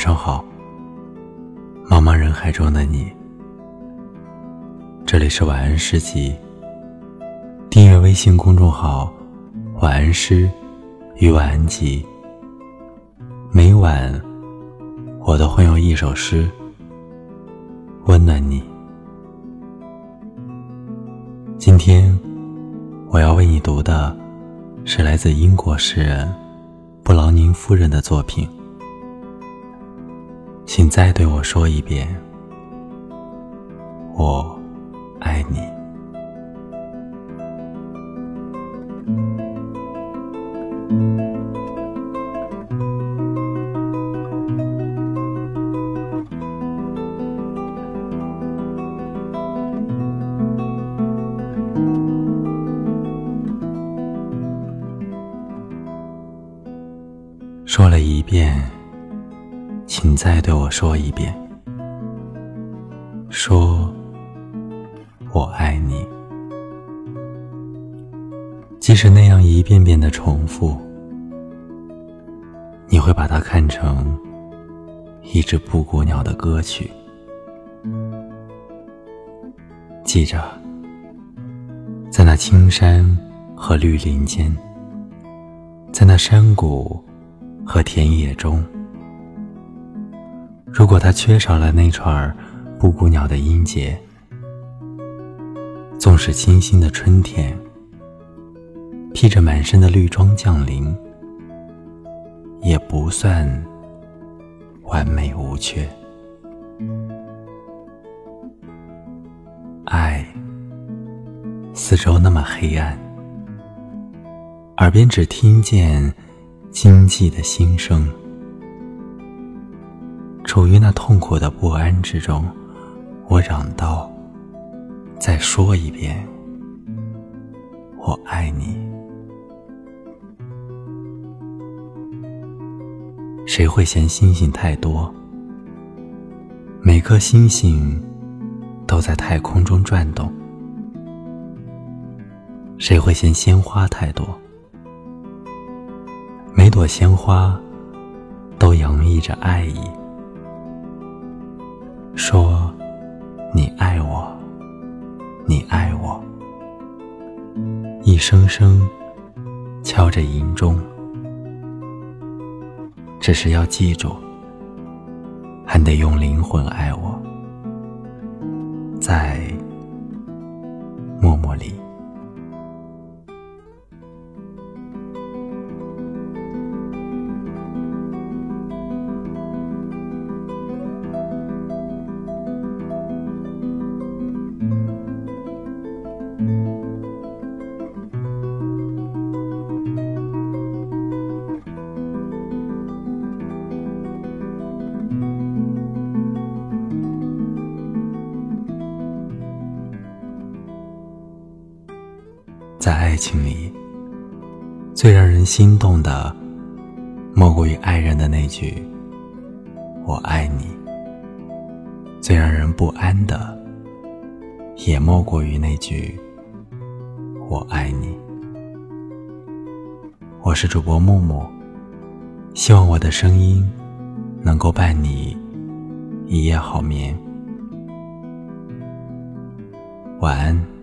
晚上好，茫茫人海中的你。这里是晚安诗集。订阅微信公众号“晚安诗与晚安集”，每晚我都会用一首诗温暖你。今天我要为你读的是来自英国诗人布劳宁夫人的作品。请再对我说一遍，我爱你。说了一遍。请再对我说一遍，说我爱你。即使那样一遍遍的重复，你会把它看成一只布谷鸟的歌曲。记着，在那青山和绿林间，在那山谷和田野中。如果它缺少了那串布谷鸟的音节，纵使清新的春天披着满身的绿装降临，也不算完美无缺。爱，四周那么黑暗，耳边只听见经济的心声。处于那痛苦的不安之中，我嚷道：“再说一遍，我爱你。”谁会嫌星星太多？每颗星星都在太空中转动。谁会嫌鲜花太多？每朵鲜花都洋溢着爱意。说：“你爱我，你爱我。”一声声敲着银钟，只是要记住，还得用灵魂爱我，在在爱情里，最让人心动的，莫过于爱人的那句“我爱你”；最让人不安的，也莫过于那句“我爱你”。我是主播木木，希望我的声音能够伴你一夜好眠。晚安。